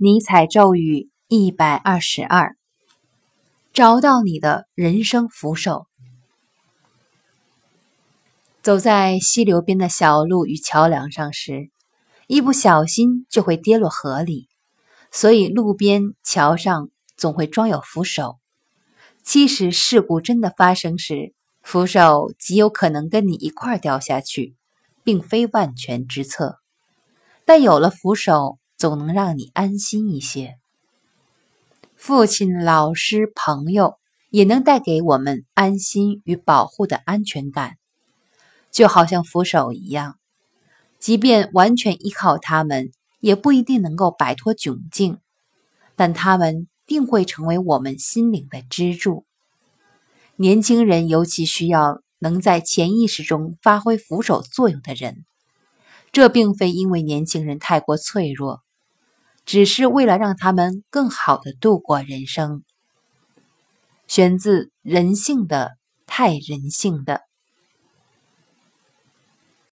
尼采咒语一百二十二：找到你的人生扶手。走在溪流边的小路与桥梁上时，一不小心就会跌落河里，所以路边、桥上总会装有扶手。即使事故真的发生时，扶手极有可能跟你一块掉下去，并非万全之策。但有了扶手。总能让你安心一些。父亲、老师、朋友也能带给我们安心与保护的安全感，就好像扶手一样。即便完全依靠他们，也不一定能够摆脱窘境，但他们定会成为我们心灵的支柱。年轻人尤其需要能在潜意识中发挥扶手作用的人。这并非因为年轻人太过脆弱。只是为了让他们更好的度过人生。选自《人性的太人性的》。